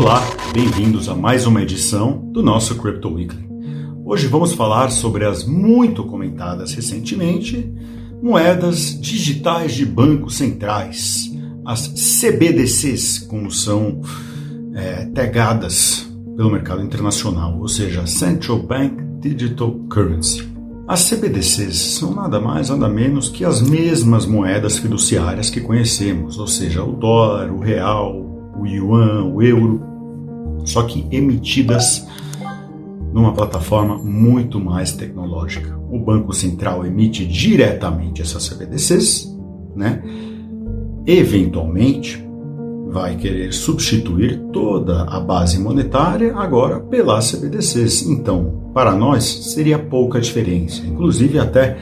Olá, bem-vindos a mais uma edição do nosso Crypto Weekly. Hoje vamos falar sobre as muito comentadas recentemente moedas digitais de bancos centrais, as CBDCs, como são é, tagadas pelo mercado internacional, ou seja, Central Bank Digital Currency. As CBDCs são nada mais nada menos que as mesmas moedas fiduciárias que conhecemos, ou seja, o dólar, o real, o yuan, o euro, só que emitidas numa plataforma muito mais tecnológica. O Banco Central emite diretamente essas CBDCs, né? Eventualmente vai querer substituir toda a base monetária agora pelas CBDCs. Então, para nós seria pouca diferença. Inclusive, até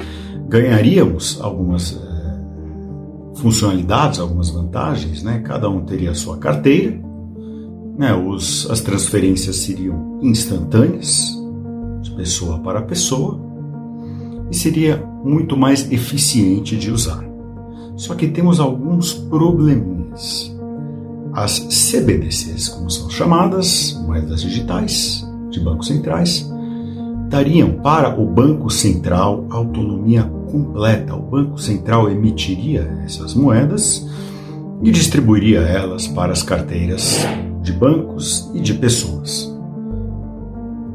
ganharíamos algumas é, funcionalidades, algumas vantagens, né? Cada um teria a sua carteira, né? Os, as transferências seriam instantâneas, de pessoa para pessoa, e seria muito mais eficiente de usar. Só que temos alguns probleminhas. As CBDCs, como são chamadas, moedas digitais de bancos centrais, dariam para o Banco Central autonomia completa. O Banco Central emitiria essas moedas e distribuiria elas para as carteiras de bancos e de pessoas.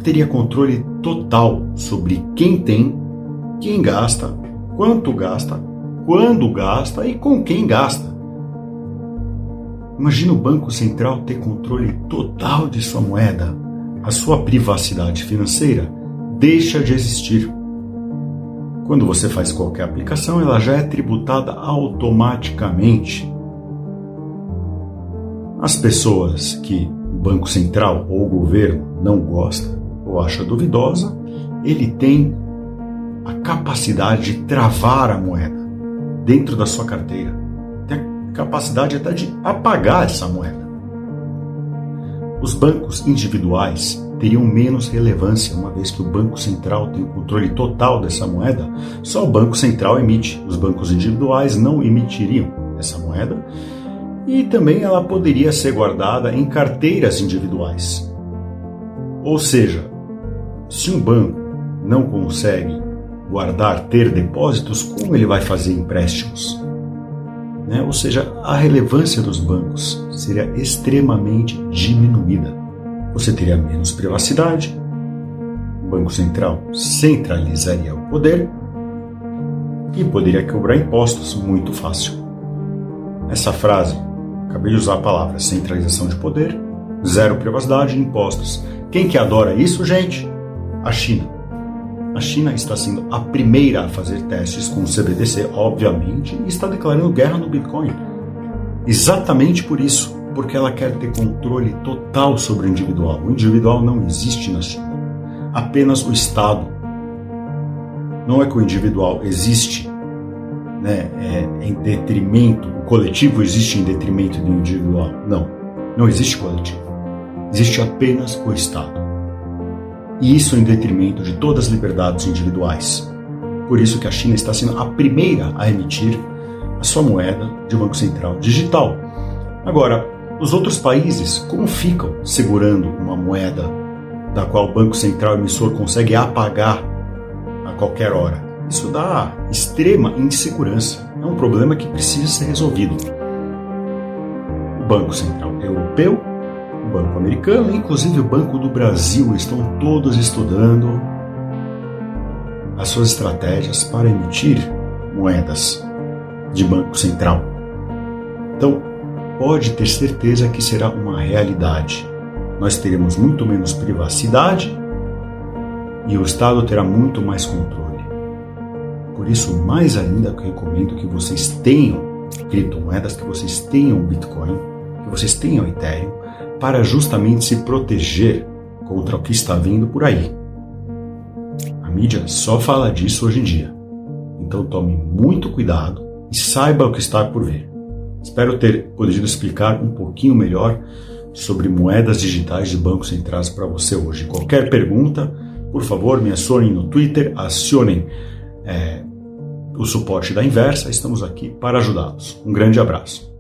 Teria controle total sobre quem tem, quem gasta, quanto gasta, quando gasta e com quem gasta. Imagina o Banco Central ter controle total de sua moeda. A sua privacidade financeira deixa de existir. Quando você faz qualquer aplicação, ela já é tributada automaticamente. As pessoas que o Banco Central ou o governo não gosta ou acha duvidosa, ele tem a capacidade de travar a moeda dentro da sua carteira. Tem a capacidade até de apagar essa moeda. Os bancos individuais teriam menos relevância, uma vez que o Banco Central tem o controle total dessa moeda, só o Banco Central emite. Os bancos individuais não emitiriam essa moeda e também ela poderia ser guardada em carteiras individuais. Ou seja, se um banco não consegue guardar, ter depósitos, como ele vai fazer empréstimos? Né? Ou seja, a relevância dos bancos seria extremamente diminuída você teria menos privacidade, o Banco Central centralizaria o poder e poderia cobrar impostos muito fácil. Essa frase, acabei de usar a palavra centralização de poder, zero privacidade e impostos. Quem que adora isso, gente? A China. A China está sendo a primeira a fazer testes com o CBDC, obviamente, e está declarando guerra no Bitcoin. Exatamente por isso porque ela quer ter controle total sobre o individual. O individual não existe na China. Apenas o Estado. Não é que o individual existe né, é, em detrimento, o coletivo existe em detrimento do individual. Não, não existe coletivo. Existe apenas o Estado. E isso em detrimento de todas as liberdades individuais. Por isso que a China está sendo a primeira a emitir a sua moeda de banco central digital. Agora, os outros países, como ficam segurando uma moeda da qual o Banco Central emissor consegue apagar a qualquer hora? Isso dá extrema insegurança. É um problema que precisa ser resolvido. O Banco Central Europeu, o Banco Americano inclusive o Banco do Brasil estão todos estudando as suas estratégias para emitir moedas de Banco Central. Então, pode ter certeza que será uma realidade. Nós teremos muito menos privacidade e o Estado terá muito mais controle. Por isso, mais ainda, eu recomendo que vocês tenham criptomoedas, que vocês tenham Bitcoin, que vocês tenham Ethereum, para justamente se proteger contra o que está vindo por aí. A mídia só fala disso hoje em dia. Então tome muito cuidado e saiba o que está por vir. Espero ter podido explicar um pouquinho melhor sobre moedas digitais de bancos centrais para você hoje. Qualquer pergunta, por favor, me acionem no Twitter, acionem é, o suporte da Inversa. Estamos aqui para ajudá-los. Um grande abraço.